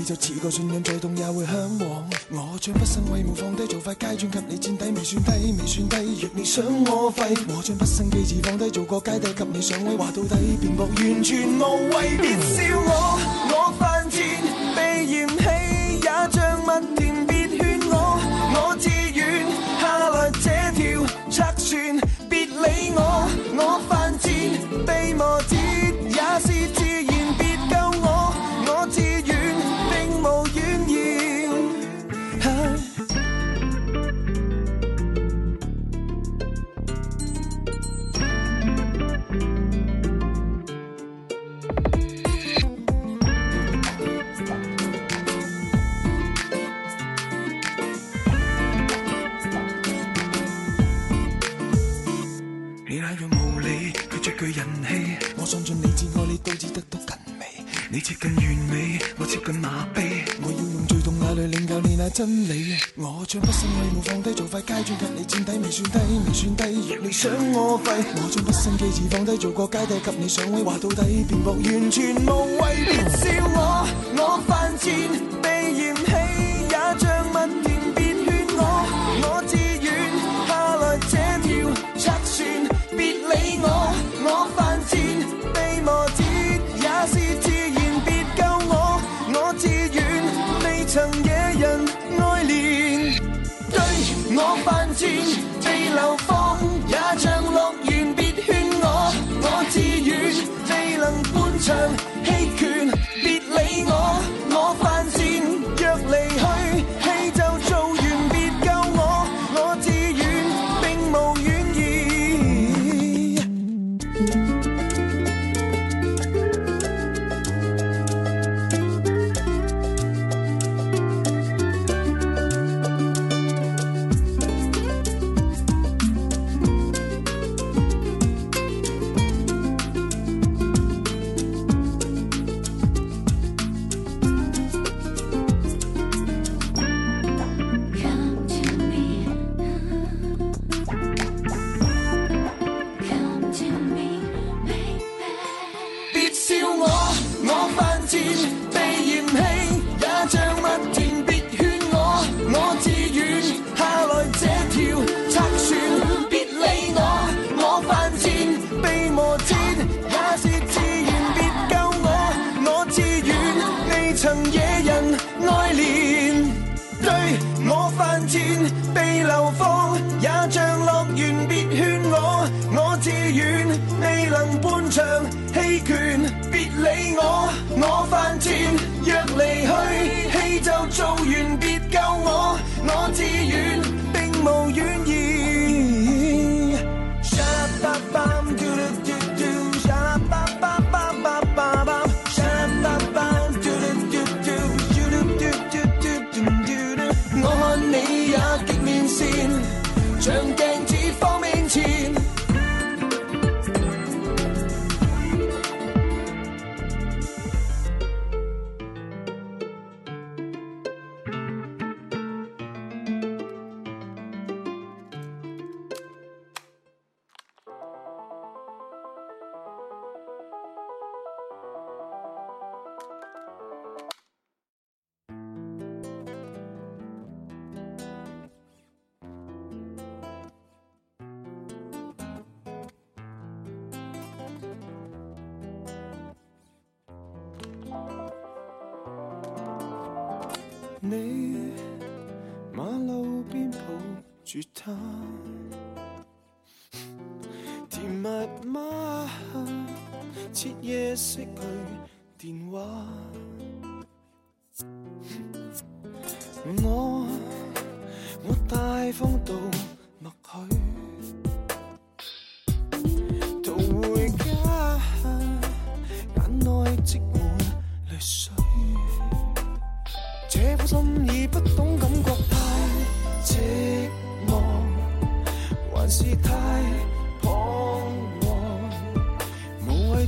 你就似个信仰，再痛也会向往。我将毕生威无放低，做块街砖给你垫底，未算低，未算低。若你想我废，我将毕生机智放低，做个阶底给你上位。话到底，便觉完全无谓。别笑我，我犯贱，被嫌弃也像蜜甜。别劝我，我自愿下来这条拆船。别理我，我犯贱，被磨尖。真理，我将不胜威冇放低，做块阶砖，给你垫底，未算低，未算低。若你想我废，我将不胜机智放低，做个阶梯，给你上位，话到底，辩驳完全无谓，别笑我，我犯贱，被嫌弃也像吻。做完别救我。你马路边抱住他，甜蜜吗？彻夜色。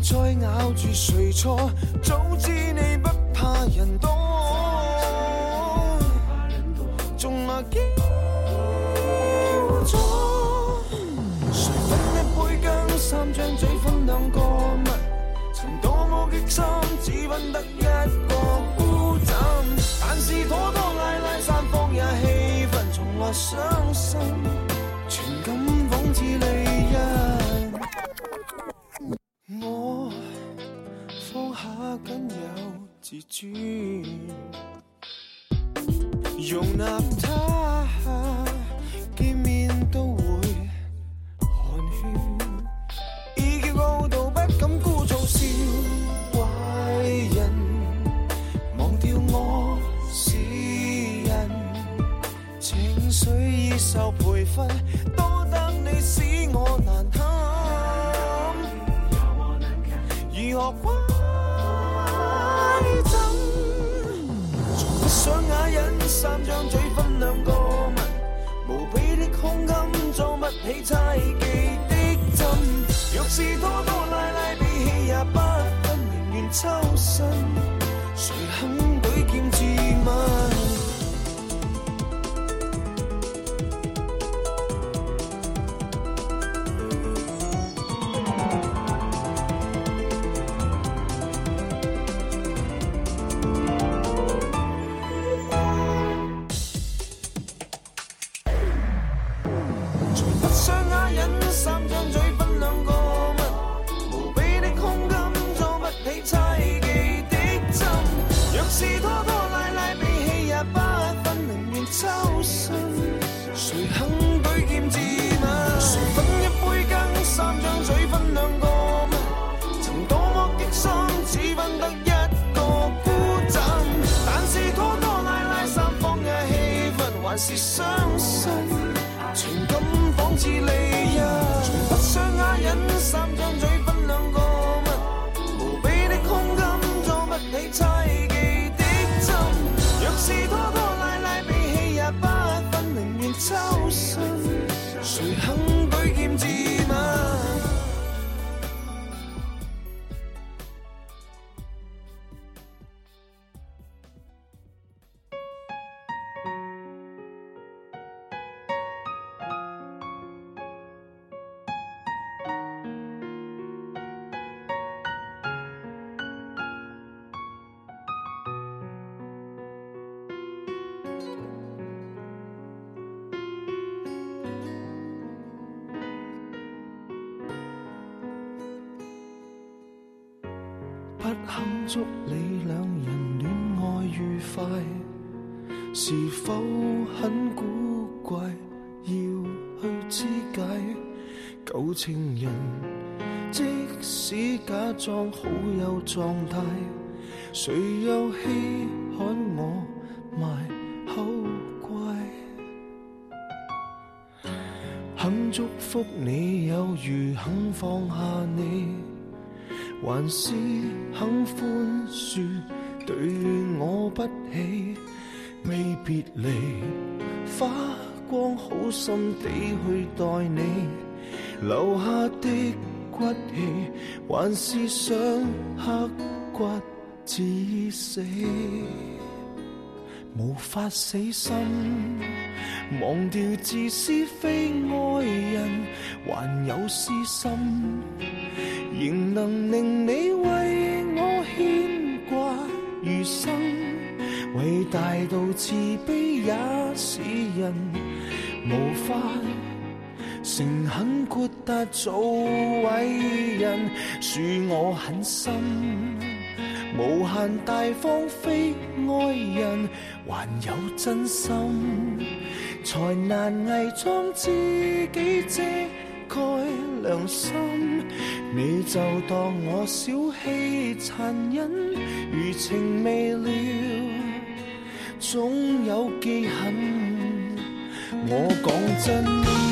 再咬住谁错？早知你不怕人多，纵那叫做谁分一杯羹？三张嘴分两个蜜，曾多么激心，只分得一个孤枕。但是妥当拉拉三方也气氛，从来伤心，全感仿似利刃。自尊，容纳他，见面都会寒暄，已经傲到不敢故作笑，坏人忘掉我是人，情绪已受培训，多得你使我难堪，如何？三张嘴分两个吻，无比的胸襟装不起猜忌的针。若是拖拖拉拉比气也不分明，年抽身。还是相信，情感仿似利刃，从不相哑忍，三张嘴分两个吻，无比的空间装不起猜忌的针，若是拖拖。是否很古怪？要去肢解旧情人，即使假装好有状态，谁又稀罕我卖口乖？肯祝福你，有如肯放下你，还是肯宽恕对我不起？未别离，花光好心地去待你，留下的骨气，还是想刻骨至死，无法死心，忘掉自私非爱人，还有私心，仍能令你为我牵挂余生。你大度自卑也是人，无法诚恳豁达做伟人，恕我狠心，无限大方非爱人，还有真心，才难伪装自己遮盖良心。你就当我小气残忍，余情未了。总有记恨，我讲真。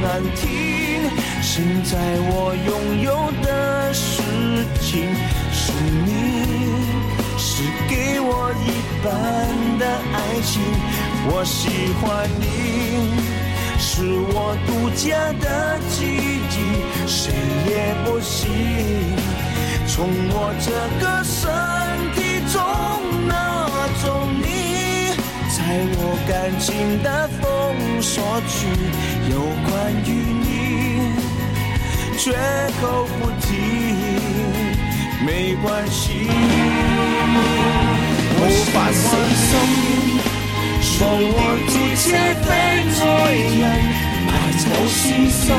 难听。现在我拥有的事情，是你是给我一半的爱情。我喜欢你，是我独家的记忆，谁也不行。从我这个身体中。在我感情的封锁区，有关于你，绝口不提。没关系，我发誓。梦完心，梦完一切非罪人，埋头私心，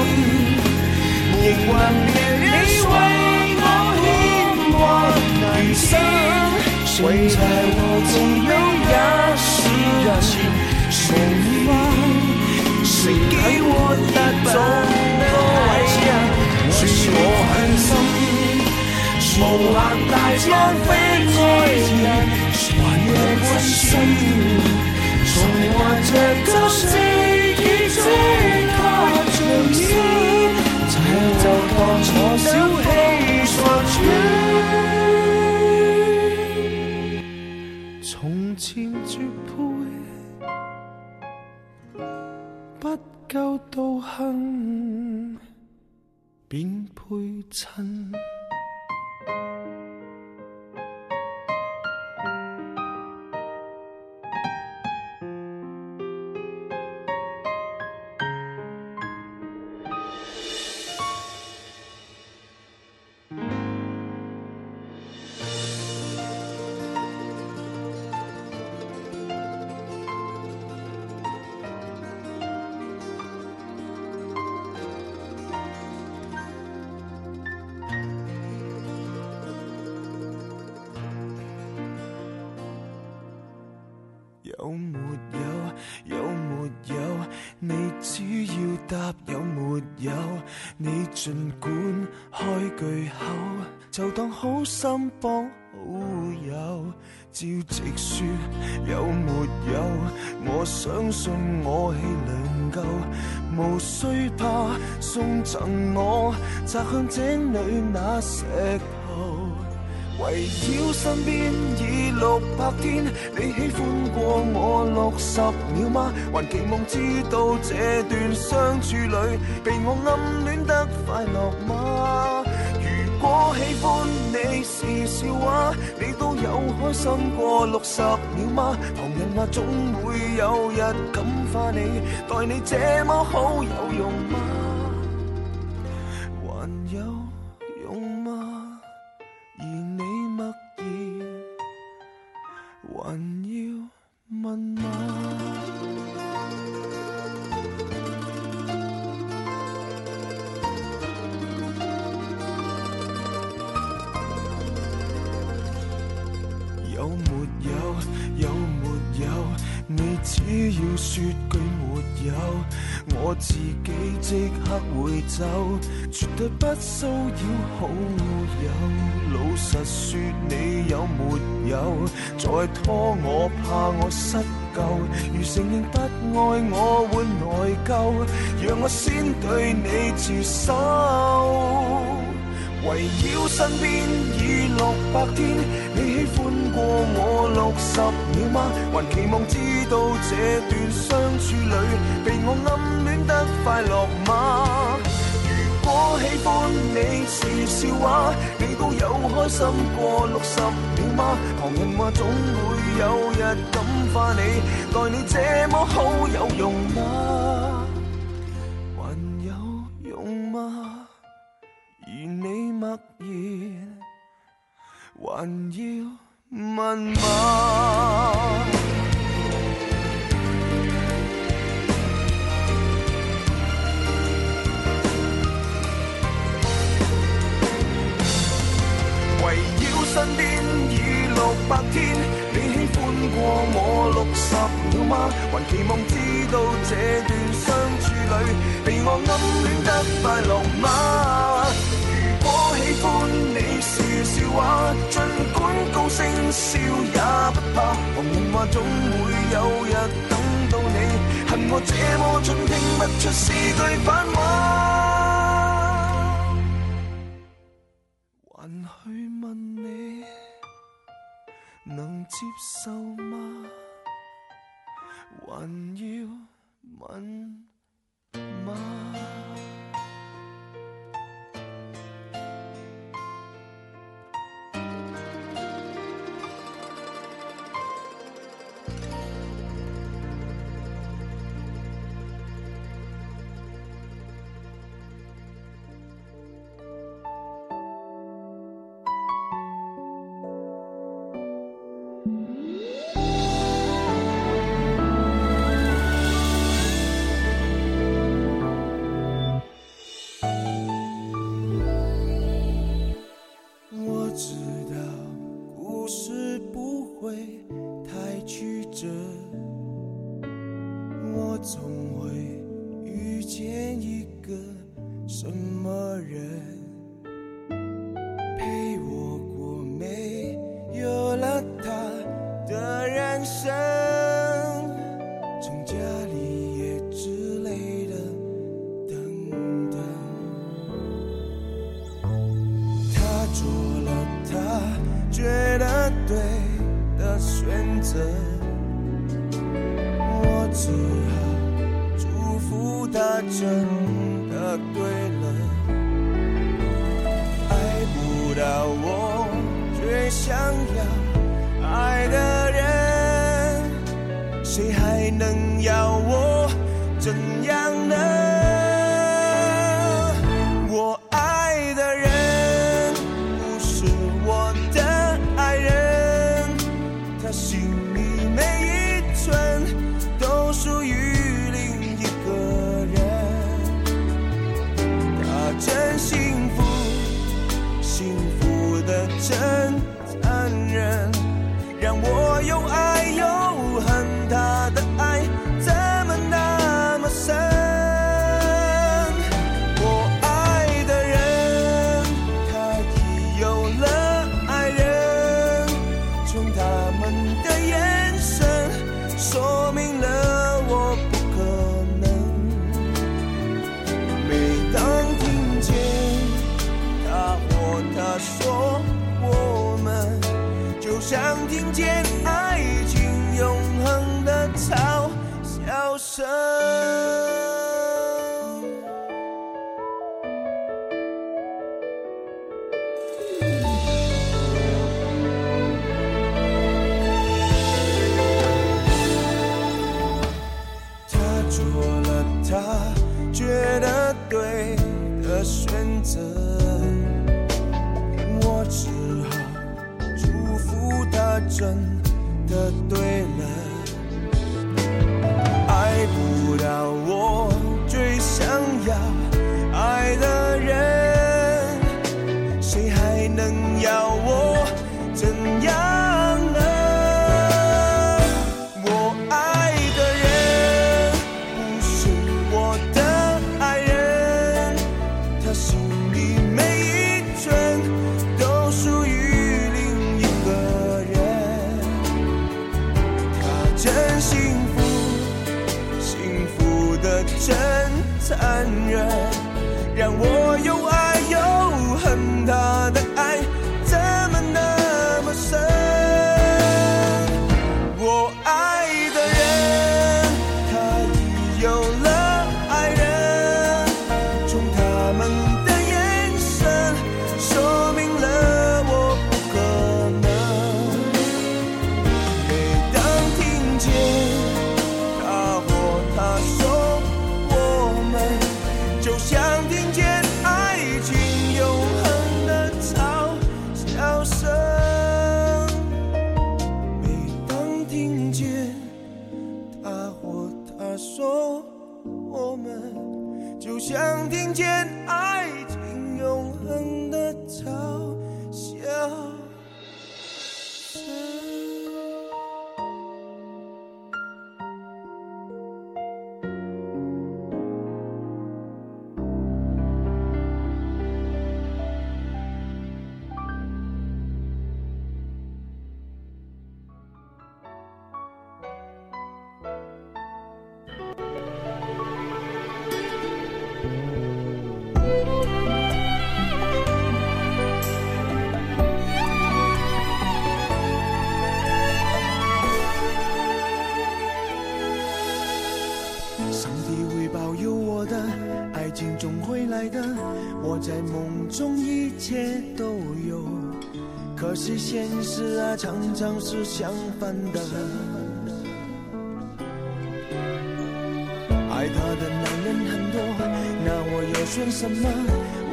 仍怀念你为我牵挂余生。现在我纵悲也。谁给我的多伟大？是我狠心，无恨大江飞爱念，怀念我真心，循着周世纪的缠绵，在宇宙放火生便配衬。尽管开句口，就当好心帮好友。照直说有没有？我相信我气量够，无需怕送赠我砸向井里那石头。围绕身边已六百天，你喜欢？十秒吗？还期望知道这段相处里，被我暗恋得快乐吗？如果喜欢你是笑话，你都有开心过六十秒吗？旁人啊，总会有日感化你，待你这么好有用吗？绝对不骚扰好友，老实说你有没有？再拖我怕我失救，如承认不爱我会内疚，让我先对你自首。围绕身边已六百天，你喜欢过我六十秒吗？还期望知道这段相处里，被我暗恋得快乐吗？我喜欢你是笑话，你都有开心过六十秒吗？旁人话总会有日感化你，待你这么好有用吗？还有用吗？而你默然，还要问吗？身边已六百天，你喜欢过我六十秒吗？还期望知道这段相处里，被我暗恋得快乐吗？如果喜欢你是笑话，尽管高声笑也不怕，我梦话总会有日等到你，恨我这么蠢，听不出是句反话，还去。能接受吗？还要吻吗？away Brasil. 做了他觉得对的选择，我只好祝福他真的对了。在梦中一切都有，可是现实啊常常是相反的。爱她的男人很多，那我又选什么？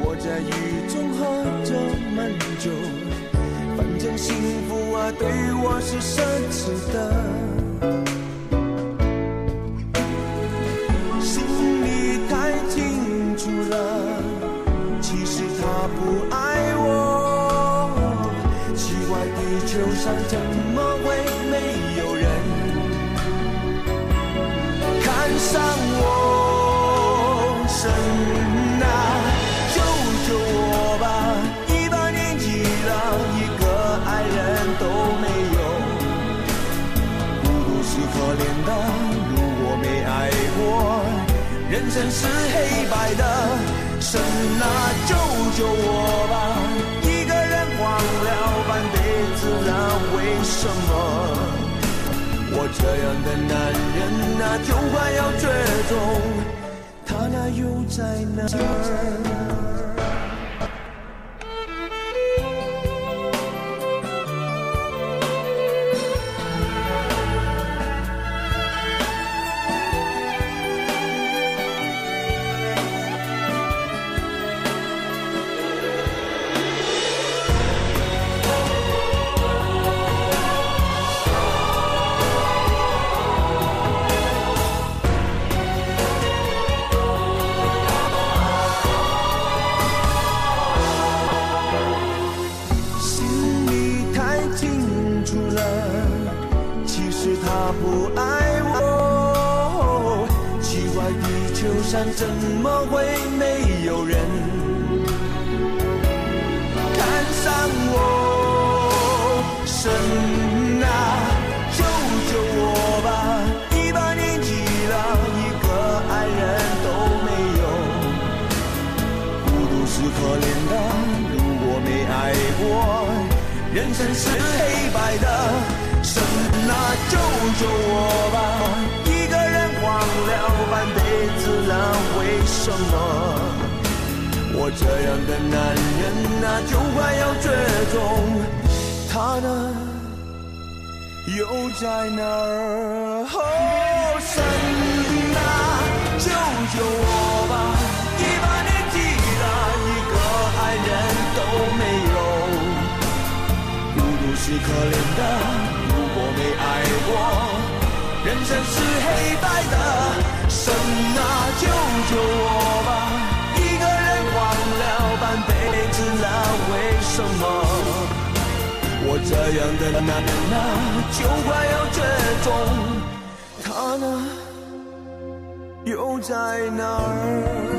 我在雨中喝着闷酒，反正幸福啊对我是奢侈的。人是黑白的，神啊救救我吧！一个人忘了半辈子，让为什么我这样的男人啊，就快要绝种？他那又在哪儿？他不爱我，奇怪地球上怎么会没有人看上我？神啊，救救我吧！一把年纪了，一个爱人都没有，孤独是可怜的，如果没爱过，人生是黑白的。救救我吧！一个人荒了半辈子了，为什么？我这样的男人啊，就快要绝种。他呢，又在哪儿？哦，神啊，救救我吧！一把年纪了，一个爱人都没有，孤独是可怜的。人生是黑白的，神啊救救我吧！一个人忘了半辈子，了，为什么？我这样的男人啊，就快要绝种，他呢，又在哪儿？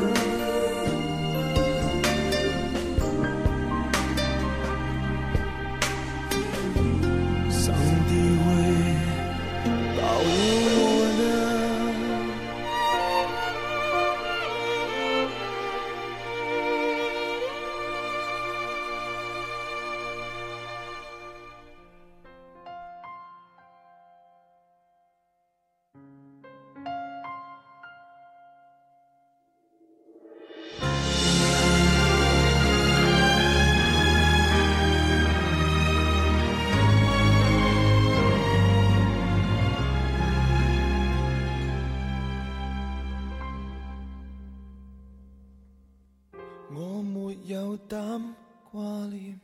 我没有胆挂念，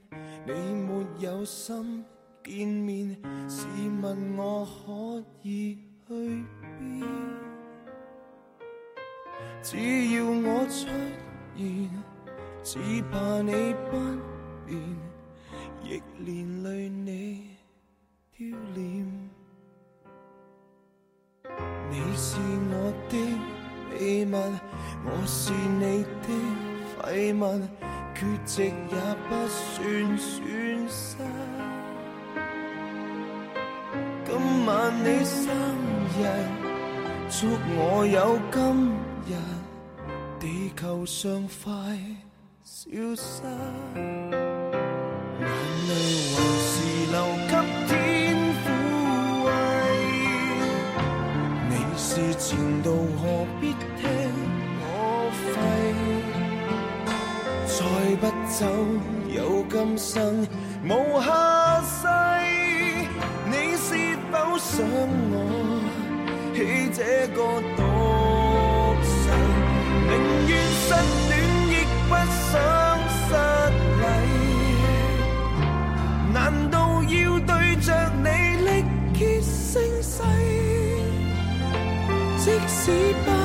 你没有心见面。试问我可以去边？只要我出现，只怕你不变，亦连累你丢脸。你是我的秘密，我是你的。慰问缺席也不算损失。今晚你生日，祝我有今日，地球上快消失。眼是留给天抚慰，你是前度何必？醉不走，有今生无下世。你是否想我？起这个独誓？宁愿失恋亦不想失礼。难道要对着你力竭声嘶？即使不。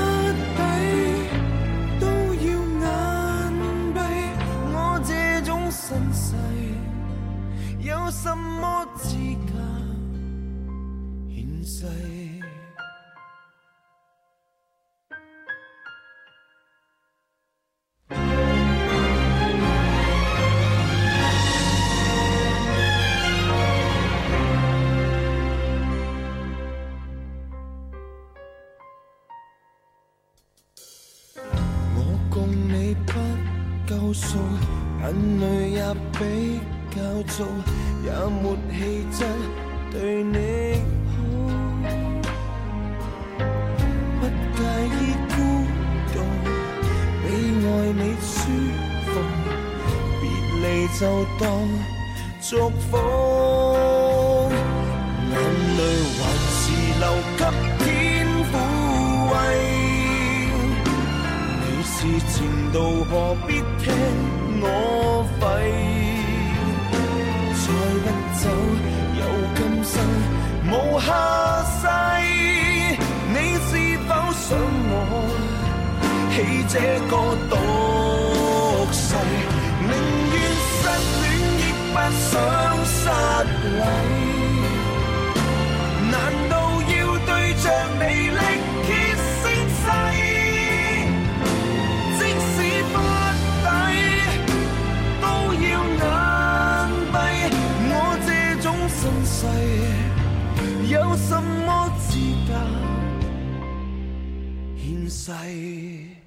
有什么资格也没气质对你好，不介意孤独，被爱你舒服，别离就当祝福，眼泪还是留给天抚慰。你是情度，何必听我废？无下世，你是否想我？起这个毒誓，宁愿失恋亦不想失礼。有什么资格献世？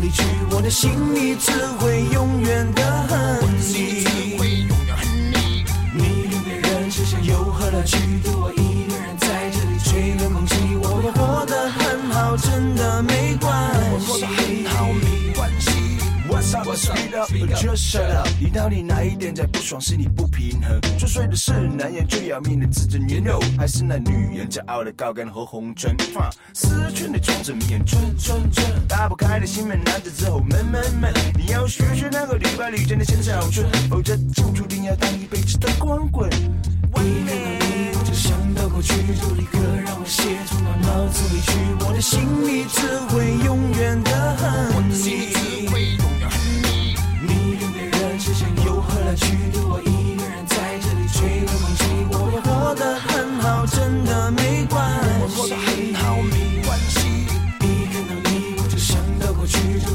离去，我的心里只会永远的恨你。你离别人又何来去？留我一个人在这里吹冷空气。我会活得很好，真的没关系。我 t o p Shut up! Just shut up! 你到底哪一点在不爽，心里不平衡？做睡的是男人最要命的自尊。You know，还是那女人骄傲的高跟和红唇。f 思春的虫子，明眼春春，打不开的心门，难走之后闷闷闷。你要学学那个酒吧里真的小丑，否则就注定要当一辈子的光棍。一想到你，我就想到过去，就立刻让我陷入脑子委屈，我的心里只会永远的恨你。去留我一个人在这里吹冷空气，我会活得很好，真的没关系。我活得很好，没关系。一看到你，我就想到过去。